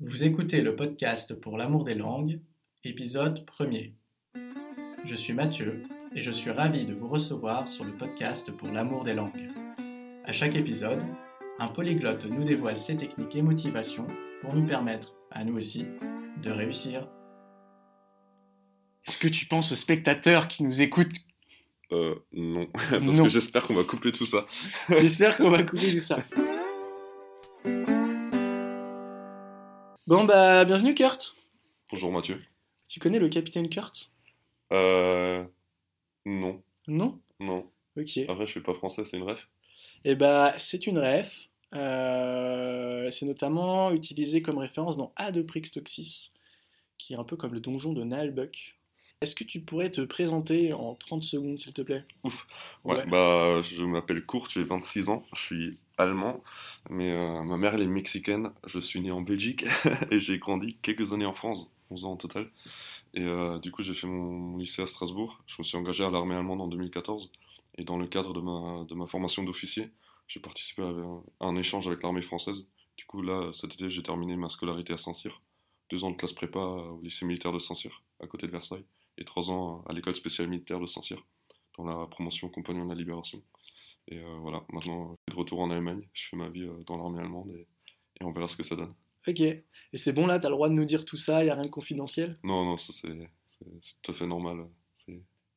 Vous écoutez le podcast pour l'amour des langues, épisode 1er. Je suis Mathieu et je suis ravi de vous recevoir sur le podcast pour l'amour des langues. À chaque épisode, un polyglotte nous dévoile ses techniques et motivations pour nous permettre, à nous aussi, de réussir. Est-ce que tu penses aux spectateurs qui nous écoutent? Euh, non. Parce Non. que j'espère qu'on va couper tout ça. J'espère qu'on va couper tout ça. Bon bah bienvenue Kurt. Bonjour Mathieu. Tu connais le capitaine Kurt? Euh. Non. Non? Non. Ok. Après, je suis pas français, c'est une ref. Et bah c'est une ref. Euh, c'est notamment utilisé comme référence dans Adoprix Toxis, qui est un peu comme le donjon de Nalbuck. Est-ce que tu pourrais te présenter en 30 secondes s'il te plaît? Ouf. Ouais, Ouais. bah, je m'appelle Kurt, j'ai 26 ans, je suis allemand, mais euh, ma mère elle est mexicaine, je suis né en Belgique et j'ai grandi quelques années en France, 11 ans en total. Et euh, du coup, j'ai fait mon lycée à Strasbourg, je me suis engagé à l'armée allemande en 2014, et dans le cadre de ma, formation d'officier, j'ai participé à un, à un échange avec l'armée française. Du coup, là, cet été, j'ai terminé ma scolarité à Saint-Cyr, deux ans de classe prépa au lycée militaire de Saint-Cyr, à côté de Versailles, et trois ans à l'école spéciale militaire de Saint-Cyr dans la promotion compagnon de la libération. Et euh, voilà, maintenant, je suis de retour en Allemagne, je fais ma vie euh, dans l'armée allemande et, et on verra ce que ça donne. Ok. Et c'est bon là, t'as le droit de nous dire tout ça, y a rien de confidentiel? Non, non, ça c'est tout à fait normal,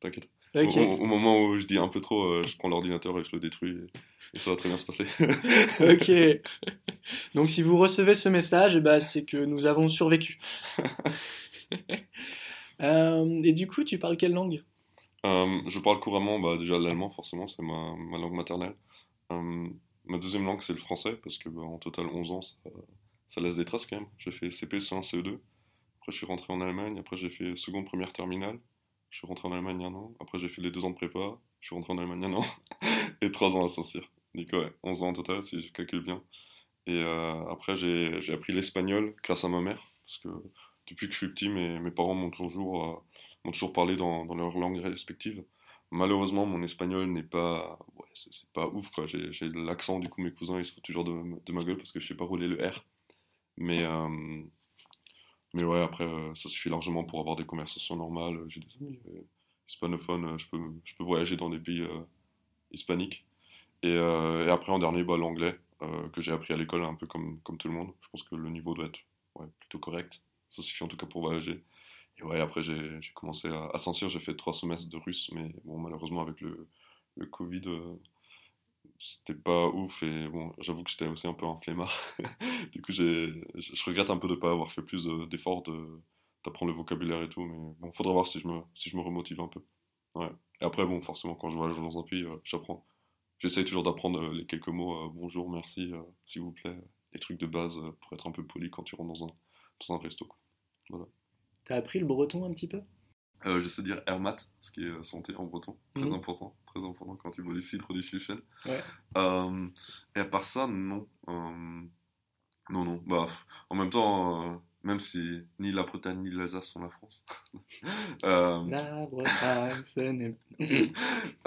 t'inquiète. Au, au- au moment où je dis un peu trop, euh, je prends l'ordinateur et je le détruis et, et ça va très bien se passer. Ok. Donc si vous recevez ce message, eh ben, c'est que nous avons survécu. Euh, et du coup, tu parles quelle langue? Euh, je parle couramment bah, déjà l'allemand, forcément, c'est ma, langue maternelle. Euh, ma deuxième langue, c'est le français, parce que bah, en total 11 ans, ça, laisse des traces quand même. J'ai fait CP, C1, CE2. Après, je suis rentré en Allemagne. Après, j'ai fait seconde, première, terminale. Je suis rentré en Allemagne un an. Après, j'ai fait les deux ans de prépa. Je suis rentré en Allemagne un an. Et trois ans à Saint-Cyr. Donc, ouais, 11 ans en total, si je calcule bien. Et euh, après, j'ai j'ai appris l'espagnol grâce à ma mère. Parce que depuis que je suis petit, mes, mes parents m'ont toujours, toujours parlé dans, dans leur langue respective. Malheureusement, mon espagnol n'est pas, c'est pas ouf. J'ai l'accent, du coup mes cousins ils se foutent toujours de, ma gueule parce que je sais pas rouler le R. Mais euh, mais ouais, après euh, ça suffit largement pour avoir des conversations normales. J'ai des amis euh, hispanophones, je peux je peux voyager dans des pays hispaniques. Et, après en dernier, bah, l'anglais que j'ai appris à l'école un peu comme tout le monde. Je pense que le niveau doit être plutôt correct. Ça suffit en tout cas pour voyager. Et ouais, après, j'ai commencé à, à Saint-Cyr, j'ai fait trois semestres de russe, mais bon, malheureusement, avec le, Covid, euh, c'était pas ouf. Et bon, j'avoue que j'étais aussi un peu un flemmard. du coup, je regrette un peu de pas avoir fait plus de- d'efforts de, d'apprendre le vocabulaire et tout. Mais bon, faudra voir si je me, si je me remotive un peu. Ouais. Et après, bon, forcément, quand je voyage dans un pays, euh, j'apprends. J'essaye toujours d'apprendre euh, les quelques mots euh, bonjour, merci, euh, s'il vous plaît, les trucs de base euh, pour être un peu poli quand tu rentres dans un, dans un resto. quoi. T'as appris le breton un petit peu? Euh, je sais dire Hermat, ce qui est santé en breton. Très Mhm. important. Très important quand tu bois du cidre ou du Schuchen. Ouais. Euh, et à part ça, non. Euh, non, non. Bah, en même temps, euh, même si ni la Bretagne ni l'Alsace sont la France. La Bretagne, ce n'est...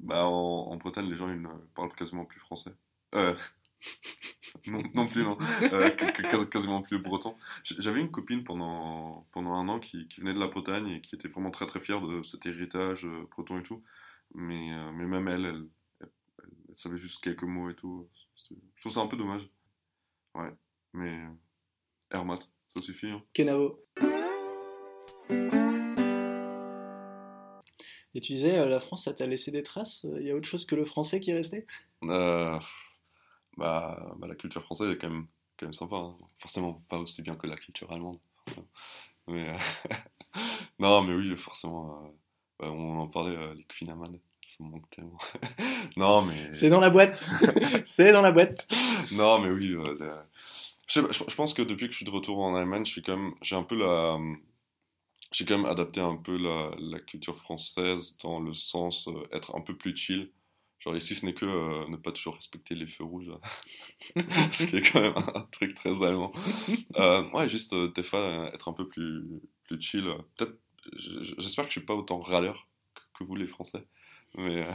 bah, en, en Bretagne, les gens ils ne parlent quasiment plus français. Non, non plus, non. Euh, quasiment plus breton. J'avais une copine pendant, pendant un an qui, qui venait de la Bretagne et qui était vraiment très très fière de cet héritage euh, breton et tout. Mais, euh, mais même elle, elle, elle- elle savait juste quelques mots et tout. Je trouve ça un peu dommage. Ouais. Mais Hermat, ça suffit. hein. Kenavo. Et tu disais, la France, ça t'a laissé des traces? Il y a autre chose que le français qui est resté? Euh, bah, bah, la culture française est quand même, quand même sympa. hein. Forcément, pas aussi bien que la culture allemande. forcément. Mais, euh, non, mais oui, forcément. euh, bah, on en parlait, euh, les Kfinaman, ça me manque tellement. non, mais. C'est dans la boîte C'est dans la boîte Non, mais oui. la- je, sais je- je pense que depuis que je suis de retour en Allemagne, j'ai un peu la, j'ai quand même adapté un peu la, la culture française dans le sens être un peu plus chill. Genre ici, ce n'est que euh, ne pas toujours respecter les feux rouges, ce qui est quand même un truc très allemand. Euh, ouais, juste des fois euh, être un peu plus, plus chill. Peut-être, j'espère que je suis pas autant râleur que, que vous les Français, mais.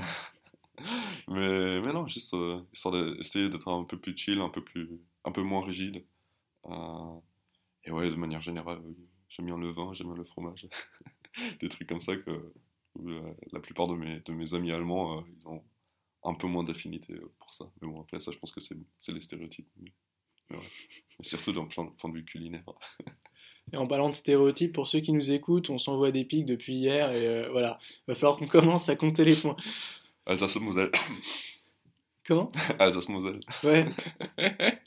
mais, mais non, juste histoire d'essayer d'être un peu plus chill, un peu, plus, un peu moins rigide. Et ouais, de manière générale, j'aime bien le vin, j'aime bien le fromage. Des trucs comme ça que la plupart de mes, de mes amis allemands, euh, ils ont un peu moins d'affinité pour ça. Mais bon, après, ça, je pense que c'est les stéréotypes. Mais, mais ouais. Et surtout d'un point point de vue culinaire. Et en parlant de stéréotypes, pour ceux qui nous écoutent, on s'envoie des pics depuis hier et euh, voilà, va falloir qu'on commence à compter les points. Alsace-Moselle. Comment? Alsace-Moselle. Ouais.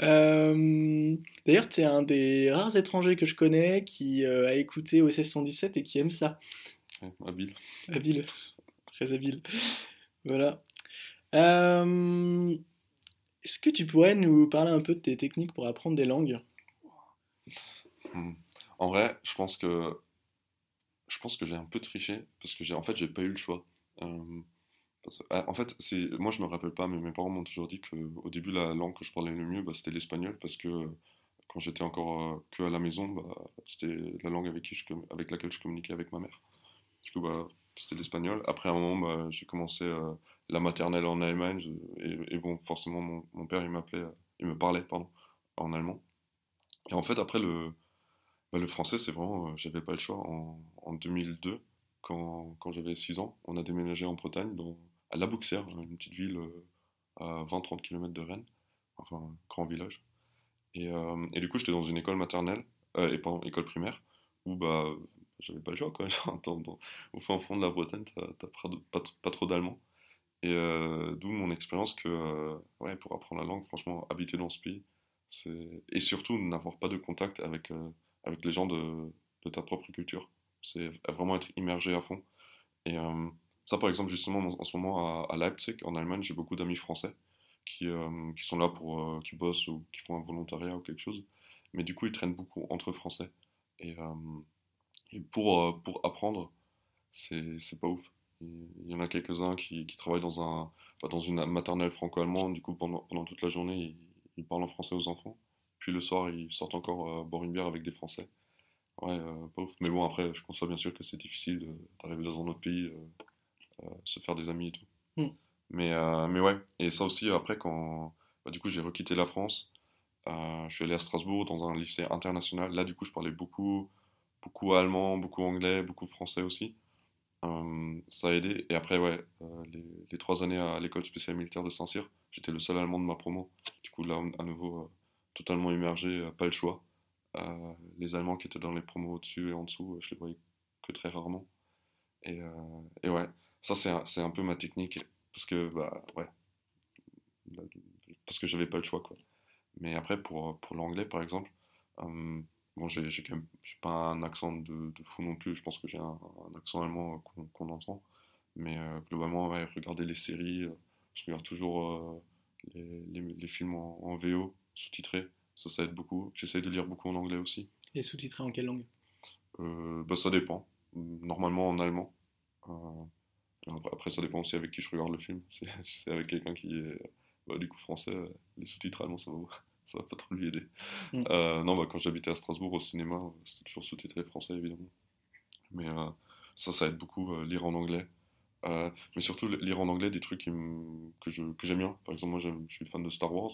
Euh, D'ailleurs, tu es un des rares étrangers que je connais qui euh, a écouté OSS 117 et qui aime ça. Ouais, habile. Habile. Très habile. Voilà. Euh, Est-ce que tu pourrais nous parler un peu de tes techniques pour apprendre des langues? Hmm. En vrai, je pense que je pense que j'ai un peu triché parce que j'ai en fait j'ai pas eu le choix. Euh, ah, en fait, c'est moi je me rappelle pas, mais mes parents m'ont toujours dit que au début la langue que je parlais le mieux, bah, c'était l'espagnol parce que quand j'étais encore euh, à la maison, bah, c'était la langue avec qui je avec laquelle je communiquais avec ma mère. Du coup, bah, c'était l'espagnol. Après un moment, bah, j'ai commencé euh, la maternelle en Allemagne et, bon, forcément mon, père il m'appelait, il me parlait pardon en allemand. Et en fait après le bah, le français, c'est vraiment, euh, j'avais pas le choix. En, en 2002, quand, quand j'avais 6 ans, on a déménagé en Bretagne, à La Bouxière, une petite ville euh, à 20-30 km de Rennes, enfin un grand village. Et, et du coup, j'étais dans une école maternelle, et pardon, école primaire, où bah, j'avais pas le choix, quoi. Genre, au fin fond de la Bretagne, t'as pas, pas, trop d'allemand. Et euh, d'où mon expérience que, euh, ouais, pour apprendre la langue, franchement, habiter dans ce pays, et surtout n'avoir pas de contact avec, euh, avec les gens de, de ta propre culture. C'est vraiment être immergé à fond. Et ça, par exemple, justement, en, ce moment à, à Leipzig, en Allemagne, j'ai beaucoup d'amis français qui, qui sont là pour, qui bossent ou qui font un volontariat ou quelque chose. Mais du coup, ils traînent beaucoup entre français. Et pour, euh, pour apprendre, c'est pas ouf. Il y en a quelques-uns qui, qui travaillent dans, un, bah, dans une maternelle franco-allemande. Du coup, pendant, pendant toute la journée, ils, ils parlent en français aux enfants. Puis le soir, ils sortent encore euh, boire une bière avec des Français. Ouais, euh, pas ouf. Mais bon, après, je conçois bien sûr que c'est difficile d'arriver dans un autre pays, euh, euh, se faire des amis et tout. Mm. Mais, mais ouais, et ça aussi, après, quand bah, du coup j'ai requitté la France, je suis allé à Strasbourg dans un lycée international. Là, du coup, je parlais beaucoup, beaucoup allemand, beaucoup anglais, beaucoup français aussi. Euh, ça a aidé. Et après, ouais, euh, les, trois années à l'école spéciale militaire de Saint-Cyr, j'étais le seul allemand de ma promo. Du coup, là, à nouveau, euh, totalement immergé, pas le choix. Les Allemands qui étaient dans les promos au-dessus et en dessous, je les voyais que très rarement. Et, et ouais, ça, c'est un, un peu ma technique. Parce que, bah, ouais. Parce que j'avais pas le choix, quoi. Mais après, pour, pour l'anglais, par exemple, bon, j'ai quand même pas un accent de, de fou non plus. Je pense que j'ai un, un accent allemand qu'on qu'on entend. Mais euh, globalement, ouais, regarder les séries, euh, je regarde toujours euh, les, les- les films en, en VO, sous-titrés. Ça, ça aide beaucoup. J'essaye de lire beaucoup en anglais aussi. Et sous-titré en quelle langue? Bah, ça dépend. Normalement en allemand. Après, ça dépend aussi avec qui je regarde le film. C'est avec quelqu'un qui est bah, du coup français, les sous-titres allemands, ça va, ça va pas trop lui aider. Mm. Euh, non, bah, quand j'habitais à Strasbourg au cinéma, c'était toujours sous-titré français évidemment. Mais euh, ça, ça aide beaucoup, euh, lire en anglais. Euh, mais surtout lire en anglais des trucs qui que je- que j'aime bien. Par exemple, moi j'aime- je suis fan de Star Wars.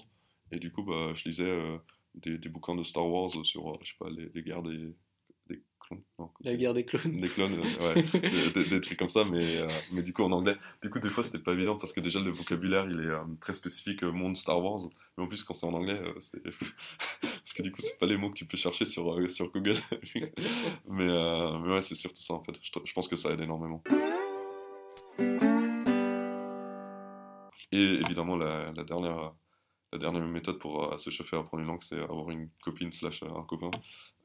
Et du coup, bah, je lisais des, des bouquins de Star Wars sur, je sais pas, les, les guerres des clones. Non, La guerre des clones. des clones, ouais, des, des- des trucs comme ça, mais, euh, mais du coup en anglais. Du coup, des fois, c'était pas évident parce que déjà le vocabulaire il est euh, très spécifique euh, monde Star Wars, mais en plus, quand c'est en anglais, euh, c'est. parce que du coup, c'est pas les mots que tu peux chercher sur, euh, sur Google. mais, mais ouais, c'est surtout ça en fait. Je, je pense que ça aide énormément. Et évidemment, la, la dernière. La dernière méthode pour euh, se chauffer à apprendre une langue, c'est avoir une copine slash un copain.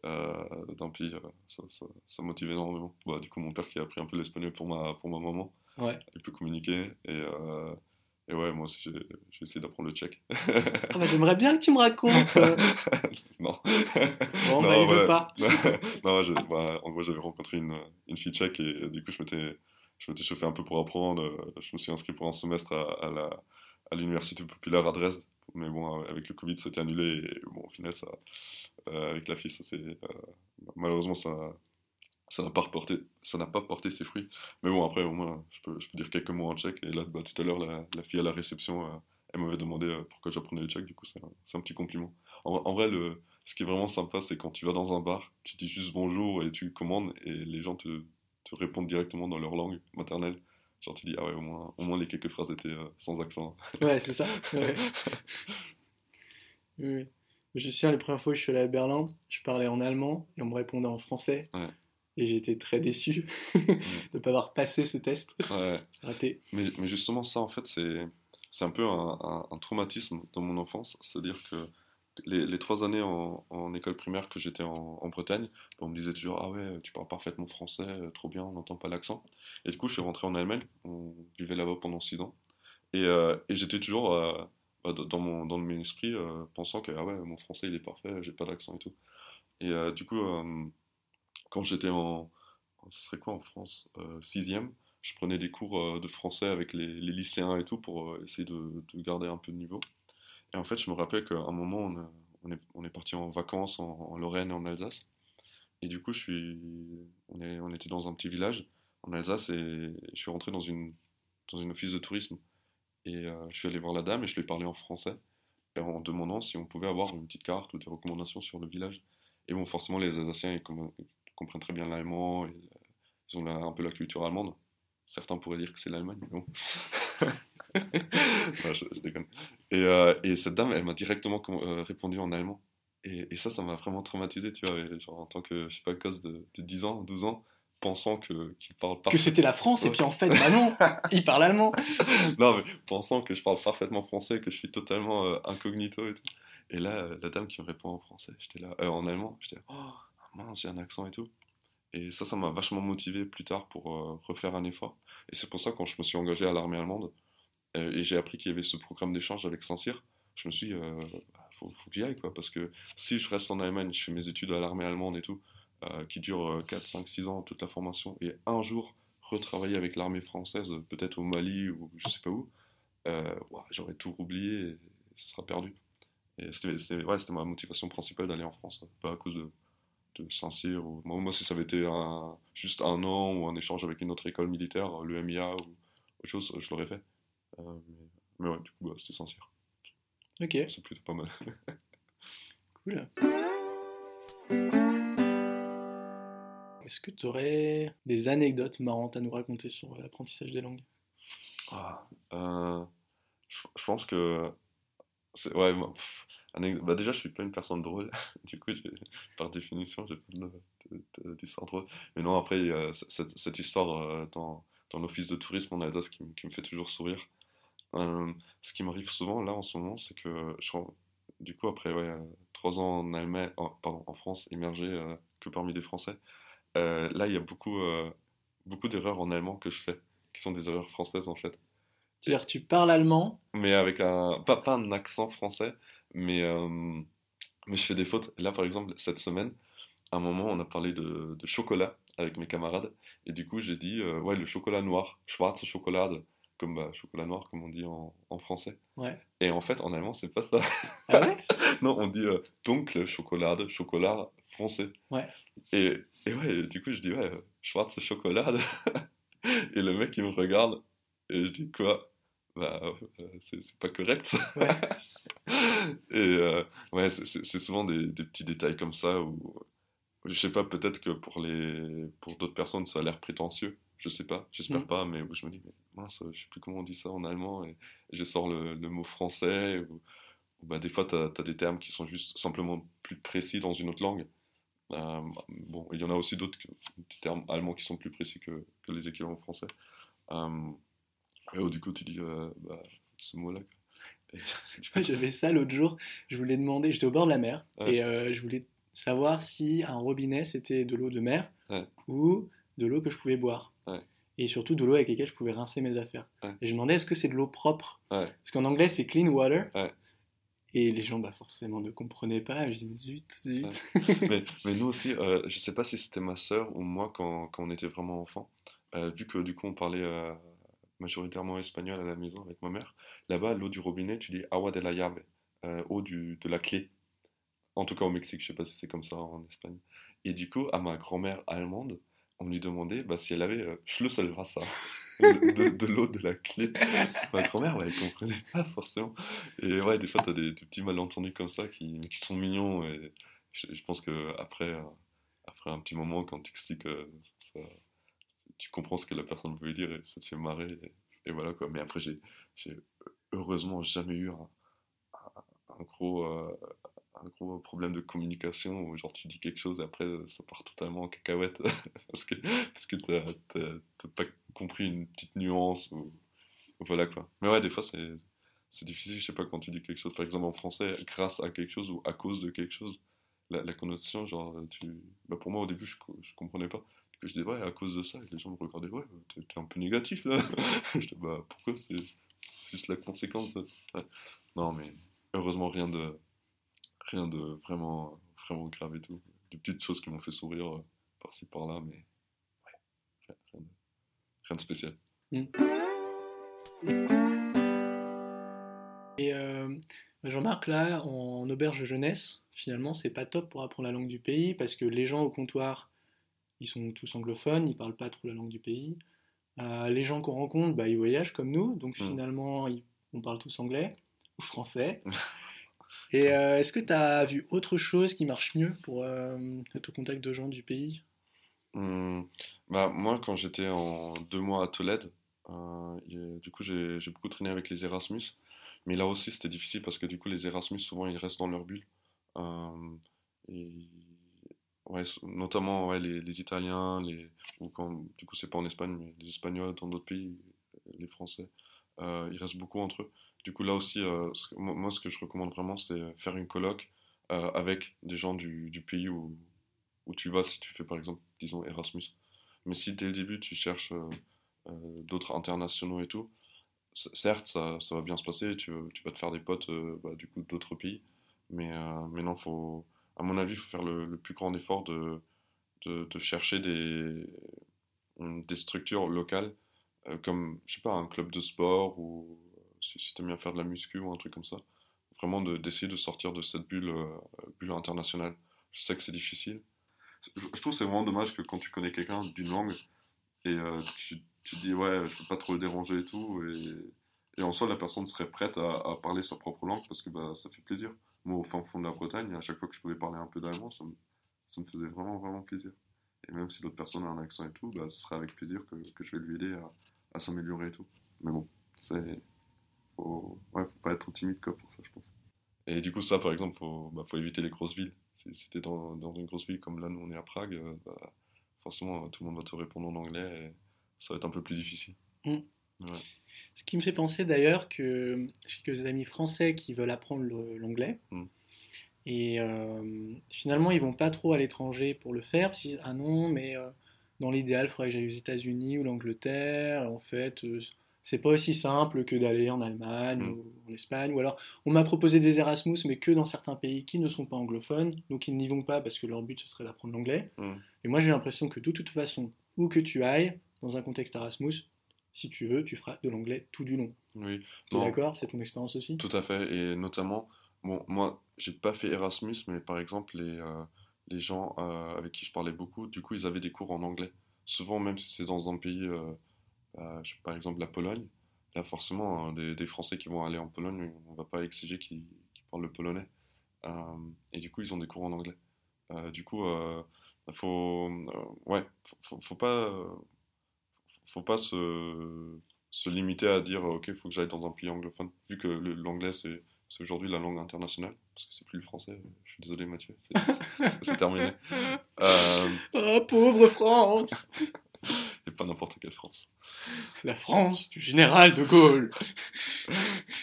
Euh, tant pis, euh, ça, ça, ça motive énormément. Bah, du coup, mon père qui a appris un peu l'espagnol pour ma, pour ma maman, Ouais. il peut communiquer. Et, euh, et ouais, moi aussi, j'ai essayé d'apprendre le tchèque. Ah bah, j'aimerais bien que tu me racontes. non. Bon, Non, bah, il veut pas. non, je- bah, en gros, j'avais rencontré une, une fille tchèque et du coup, je m'étais je m'étais chauffé un peu pour apprendre. Je me suis inscrit pour un semestre à, à la à l'université populaire à Dresde. Mais bon, avec le Covid, c'était annulé. Et bon, au final, ça, euh, avec la fille, ça c'est malheureusement ça n'a pas ça n'a pas porté ses fruits. Mais bon, après, au moins, je peux, je peux dire quelques mots en tchèque. Et là, bah, tout à l'heure, la, fille à la réception, euh, elle m'avait demandé euh, pourquoi j'apprenais le tchèque, du coup, c'est un, c'est un petit compliment. En, en vrai, le, ce qui est vraiment sympa, c'est quand tu vas dans un bar, tu dis juste bonjour et tu commandes et les gens te, te répondent directement dans leur langue maternelle. Genre, tu dis, ah ouais, au moins, au moins les quelques phrases étaient euh, sans accent. Ouais, c'est ça. ouais. Oui, oui. Je me souviens, les premières fois que je suis allé à Berlin, je parlais en allemand et on me répondait en français. Ouais. Et j'étais très déçu de ne pas avoir passé ce test. Ouais. Raté. Mais, mais justement, ça, en fait, c'est, c'est un peu un, un- un traumatisme dans mon enfance. C'est-à-dire que les, trois années en, école primaire que j'étais en, Bretagne, on me disait toujours Ah ouais, tu parles parfaitement français, euh, trop bien, on n'entend pas l'accent. Et du coup, je suis rentré en Allemagne, on vivait là-bas pendant six ans. Et, euh, j'étais toujours euh, bah, dans, mon, dans esprit pensant que ah ouais, mon français il est parfait, j'ai pas d'accent et tout. Et du coup, quand j'étais en. Ce serait quoi en France Euh, Sixième, je prenais des cours de français avec les, lycéens et tout pour essayer de garder un peu de niveau. Et en fait, je me rappelle qu'à un moment, on, est, parti en vacances en, Lorraine et en Alsace. Et du coup, je suis, on, était dans un petit village en Alsace et je suis rentré dans une, dans une office de tourisme. Et euh, je suis allé voir la dame et je lui ai parlé en français et en demandant si on pouvait avoir une petite carte ou des recommandations sur le village. Et bon, forcément, les Alsaciens ils com- ils comprennent très bien l'allemand, euh, ils ont un peu la culture allemande. Certains pourraient dire que c'est l'Allemagne, mais bon. Non, je, je déconne. Et, euh, et cette dame, elle m'a directement euh, répondu en allemand. Et, et ça, ça m'a vraiment traumatisé, tu vois. genre, en tant que, je sais pas, gosse de, de 10 ans, 12 ans, pensant que, qu'il parle pas Que c'était la France, et puis en fait, bah non, il parle allemand. non, mais pensant que je parle parfaitement français, que je suis totalement euh, incognito et tout. Et là, la dame qui me répond en français, j'étais là, en allemand, j'étais là, oh mince, j'ai un accent et tout. Et ça, ça m'a vachement motivé plus tard pour refaire un effort. Et c'est pour ça, quand je me suis engagé à l'armée allemande, et j'ai appris qu'il y avait ce programme d'échange avec Saint-Cyr, je me suis dit, euh, faut, que j'y aille, quoi. Parce que si je reste en Allemagne, je fais mes études à l'armée allemande et tout, euh, qui durent 4, 5, 6 ans, toute la formation, et un jour retravailler avec l'armée française, peut-être au Mali ou je sais pas où, euh, j'aurais tout oublié et ce sera perdu. Et c'était ouais, ma motivation principale d'aller en France, pas à cause de, de Saint-Cyr. Ou... Moi, si ça avait été juste un an ou un échange avec une autre école militaire, le MIA ou autre chose, je l'aurais fait. Euh, mais, mais ouais, du coup, bah, c'était Saint-Cyr. Ok, C'est plutôt pas mal. cool. Est-ce que tu aurais des anecdotes marrantes à nous raconter sur euh, l'apprentissage des langues? Ah, euh, je, je pense que. c'est- Ouais, moi, pff, anecdote- bah déjà, je suis pas une personne drôle. Du coup, par définition, j'ai pas d'histoire drôle. Mais non, après, il y a c- cette, cette histoire dans, dans l'office de tourisme en Alsace qui me fait toujours sourire. Euh, ce qui m'arrive souvent là en ce moment, c'est que je, du coup, après ouais, trois ans en Allemagne, en- pardon, en France, immergé euh, que parmi des Français, euh, là, il y a beaucoup, beaucoup d'erreurs en allemand que je fais, qui sont des erreurs françaises en fait. C'est-à-dire, tu parles allemand, mais avec un pas, pas un accent français mais mais je fais des fautes. Là par exemple cette semaine à un moment on a parlé de, de chocolat avec mes camarades et du coup j'ai dit ouais le chocolat noir. Schwarze Schokolade comme bah, chocolat noir comme on dit en, en français. Ouais. et en fait en allemand c'est pas ça. Ah ouais? Non on dit euh, dunkle Schokolade chocolat foncé. Ouais. et, et ouais et du coup je dis ouais schwarze Schokolade et le mec il me regarde et je dis quoi? Bah euh, c'est pas correct ça. Ouais. et euh, ouais, c'est- souvent des, des petits détails comme ça où, je sais pas, peut-être que pour les pour d'autres personnes ça a l'air prétentieux, je sais pas, j'espère Mm. pas, mais je me dis, mais mince, je sais plus comment on dit ça en allemand, et, je sors le, le mot français, ou, ou bah, des fois t'as as des termes qui sont juste simplement plus précis dans une autre langue. Euh, bon, il y en a aussi d'autres, termes allemands qui sont plus précis que, que les équivalents français. Euh, et où, du coup, tu dis, euh, bah, ce mot-là. J'avais ça l'autre jour, je voulais demander, j'étais au bord de la mer, Ouais. et euh, je voulais savoir si un robinet c'était de l'eau de mer Ouais. ou de l'eau que je pouvais boire. Ouais. Et surtout de l'eau avec laquelle je pouvais rincer mes affaires. Ouais. Et je me demandais est-ce que c'est de l'eau propre? Ouais. Parce qu'en anglais c'est clean water. Ouais. Et les gens bah, forcément ne comprenaient pas. Je dis zut, zut. Mais, mais nous aussi, euh, je sais pas si c'était ma sœur ou moi quand, quand on était vraiment enfant, euh, vu que du coup on parlait euh, majoritairement espagnol à la maison avec ma mère, là-bas l'eau du robinet, tu dis agua de la llave, eau du, de la clé. En tout cas au Mexique, je sais pas si c'est comme ça en Espagne. Et du coup, à ma grand-mère allemande, on lui demandait bah, si elle avait euh, ça de, de l'eau de la clé. Ma grand-mère, ouais, elle comprenait pas forcément. Et ouais, des fois, tu as des, petits malentendus comme ça qui, qui sont mignons. Et je, pense que après, euh, après un petit moment, quand tu expliques, euh, ça, tu comprends ce que la personne veut dire et ça te fait marrer. Et, voilà quoi. Mais après, j'ai heureusement jamais eu un, un, gros, euh, un gros problème de communication où genre tu dis quelque chose et après ça part totalement en cacahuète parce que, parce que t'as pas compris une petite nuance ou, voilà quoi. Mais ouais, des fois c'est c'est difficile, je sais pas, quand tu dis quelque chose, par exemple en français, grâce à quelque chose ou à cause de quelque chose, la, connotation, genre, tu... Bah pour moi au début je, je comprenais pas. Que je dis ouais, à cause de ça, et les gens me regardaient, ouais, t'es un peu négatif là. je dis bah pourquoi c'est juste la conséquence de. Non, mais heureusement, rien de, rien de vraiment, vraiment grave et tout. Des petites choses qui m'ont fait sourire euh, par-ci par-là, mais ouais, rien, de, rien, de, spécial. Mm. Et euh, Jean-Marc, là, en auberge jeunesse, finalement, c'est pas top pour apprendre la langue du pays parce que les gens au comptoir, ils sont tous anglophones, ils parlent pas trop la langue du pays. Euh, les gens qu'on rencontre, bah, ils voyagent comme nous, donc mm. finalement, on parle tous anglais ou français. Et euh, est-ce que tu as vu autre chose qui marche mieux pour euh, être au contact de gens du pays? Mmh. bah, Moi, quand j'étais en deux mois à Tolède, du coup, j'ai beaucoup traîné avec les Erasmus. Mais là aussi, c'était difficile parce que du coup, les Erasmus, souvent, ils restent dans leur bulle. et ouais, notamment ouais, les, les, Italiens, les, ou quand, du coup c'est pas en Espagne, mais les Espagnols dans d'autres pays, les Français, euh, ils restent beaucoup entre eux. Du coup là aussi, euh, moi ce que je recommande vraiment c'est faire une colloque euh, avec des gens du, pays où, où tu vas si tu fais par exemple, disons Erasmus. Mais si dès le début tu cherches d'autres internationaux et tout, certes ça, ça, va bien se passer, tu, tu vas te faire des potes bah, du coup d'autres pays, mais, mais non, faut à mon avis, il faut faire le, plus grand effort de, de, chercher des, des structures locales, euh, comme, je sais pas, un club de sport, ou si, tu aimes bien faire de la muscu ou un truc comme ça. Vraiment d'essayer de, sortir de cette bulle, euh, bulle internationale. Je sais que c'est difficile. Je, trouve c'est vraiment dommage que quand tu connais quelqu'un d'une langue, et euh, tu, tu, te dis, ouais, je peux pas trop le déranger et tout, et, et en soi, la personne serait prête à, à parler sa propre langue parce que bah, ça fait plaisir moi, au fin fond de la Bretagne, à chaque fois que je pouvais parler un peu d'allemand, ça me, ça me faisait vraiment, vraiment plaisir. Et même si l'autre personne a un accent et tout, bah, ce serait avec plaisir que, que je vais lui aider à, à s'améliorer et tout. Mais bon, c'est. Faut... Ouais, faut pas être trop timide quoi, pour ça, je pense. Et du coup, ça, par exemple, faut, bah, faut éviter les grosses villes. Si, t'es dans, dans, une grosse ville comme là, nous on est à Prague, euh, bah, forcément, tout le monde va te répondre en anglais et ça va être un peu plus difficile. Mmh. Ouais. Ce qui me fait penser d'ailleurs que j'ai quelques amis français qui veulent apprendre l'anglais. Hmm. Et euh, finalement, ils vont pas trop à l'étranger pour le faire. Parce ah non, mais euh, dans l'idéal, il faudrait que j'aille aux États-Unis ou l'Angleterre. En fait, euh, c'est pas aussi simple que d'aller en Allemagne hmm. ou en Espagne. Ou alors, on m'a proposé des Erasmus, mais que dans certains pays qui ne sont pas anglophones. Donc, ils n'y vont pas parce que leur but, ce serait d'apprendre l'anglais. Hmm. Et moi, j'ai l'impression que de toute façon, où que tu ailles, dans un contexte Erasmus, si tu veux, tu feras de l'anglais tout du long. Oui. d'accord? C'est ton expérience aussi? Tout à fait. Et notamment, bon, moi, j'ai pas fait Erasmus, mais par exemple, les, euh, les gens euh, avec qui je parlais beaucoup, du coup, ils avaient des cours en anglais. Souvent, même si c'est dans un pays, euh, par exemple la Pologne, là, forcément, hein, des, des, Français qui vont aller en Pologne, on va pas exiger qu'ils parlent le polonais. et du coup, ils ont des cours en anglais. du coup, il faut, ouais, faut, faut pas faut pas se, se limiter à dire ok, il faut que j'aille dans un pays anglophone, vu que l'anglais c'est aujourd'hui la langue internationale, parce que c'est plus le français. Je suis désolé Mathieu, c'est terminé. Euh... Oh pauvre France Et pas n'importe quelle France. La France du général de Gaulle.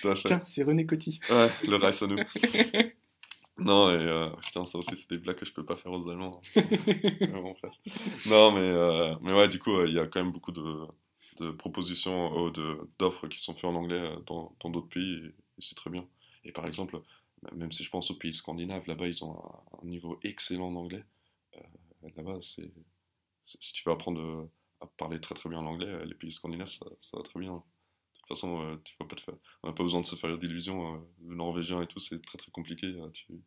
Tout à fait. Tiens, c'est René Coty. Ouais, le Rice à nous. Non, et euh, putain, ça aussi, c'est des blagues que je peux pas faire aux Allemands. non, mais, euh, mais ouais, du coup, euh, il y a quand même beaucoup de, de propositions, d'offres qui sont faites en anglais dans d'autres pays, et, c'est très bien. Et par exemple, même si je pense aux pays scandinaves, là-bas, ils ont un, niveau excellent en anglais. là-bas, c'est si tu veux apprendre à parler très très bien l'anglais, les pays scandinaves, ça, ça va très bien. De toute façon, euh, tu vas pas te faire... on n'a pas besoin de se faire d'illusions. Euh, le norvégien et tout, c'est très très compliqué. Euh, tu ne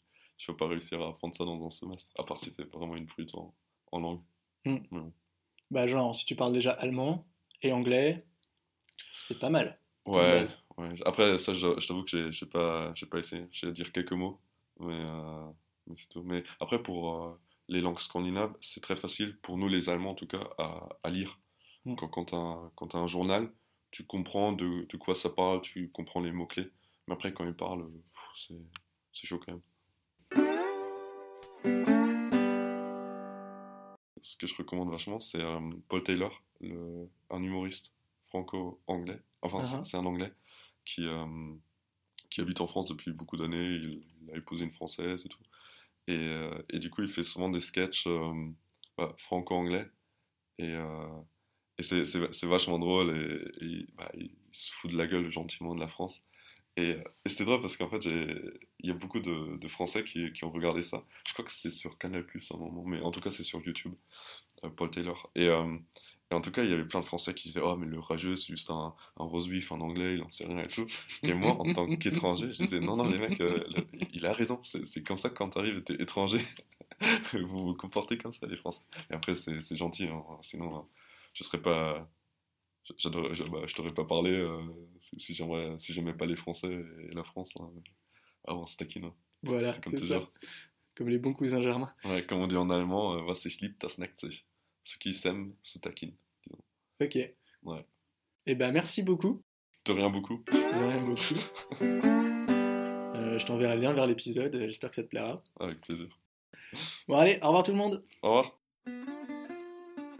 vas pas réussir à apprendre ça dans un semestre, à part si tu es vraiment une brute en, langue. Mm. Bah, genre, si tu parles déjà allemand et anglais, c'est pas mal. Ouais, ouais. Après, ça, je, je t'avoue que j'ai pas, pas essayé. J'ai à dire quelques mots, mais, euh, mais c'est tout. Mais après, pour euh, les langues scandinaves, c'est très facile, pour nous les Allemands en tout cas, à, à lire. Mm. Quand, quand tu as, un journal, tu comprends de, de quoi ça parle, tu comprends les mots-clés. Mais après, quand ils parlent, c'est chaud quand même. Ce que je recommande vachement, c'est euh, Paul Taylor, le- un humoriste franco-anglais. Enfin, c'est- Uh-huh. c'est un anglais qui, euh, qui habite en France depuis beaucoup d'années. Il, il a épousé une française et tout. Et, euh, et du coup, il fait souvent des sketchs euh, bah, franco-anglais. Et, euh, c'est- vachement drôle. Et, bah, il se fout de la gueule gentiment de la France. Et, et c'était drôle parce qu'en fait, il y a beaucoup de, Français qui, ont regardé ça. Je crois que c'était sur Canal Plus à un moment, mais en tout cas, c'est sur YouTube, Paul Taylor. Et, et en tout cas, il y avait plein de Français qui disaient Oh, mais le rageux, c'est juste un, un rose beef en anglais, il en sait rien et tout. Et moi, en tant qu'étranger, je disais Non, non, les mecs, euh, le- il a raison. C'est c'est comme ça que quand t'arrives t'es étranger, vous vous comportez comme ça, les Français. Et après, c'est c'est gentil, hein. sinon, euh, je serais pas. Je, bah, je t'aurais pas parlé euh, si, j'aimerais si j'aimais pas les Français et la France. hein. Ah, taquine. hein. Voilà, c'est comme ça. toujours. Comme les bons cousins germains. Ouais, comme on dit en allemand, was sich liebt, das neckt sich. Ceux qui s'aiment se taquinent. Ok. Ouais. Et ben merci beaucoup. De rien beaucoup. De rien beaucoup. Euh, je t'enverrai le lien vers l'épisode, euh, j'espère que ça te plaira. Avec plaisir. Bon allez, au revoir tout le monde Au revoir.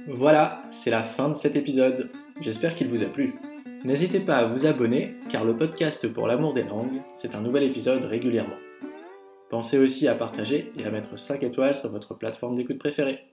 Voilà, c'est la fin de cet épisode. J'espère qu'il vous a plu. N'hésitez pas à vous abonner, car le podcast pour l'amour des langues, c'est un nouvel épisode régulièrement. Pensez aussi à partager et à mettre 5 étoiles sur votre plateforme d'écoute préférée.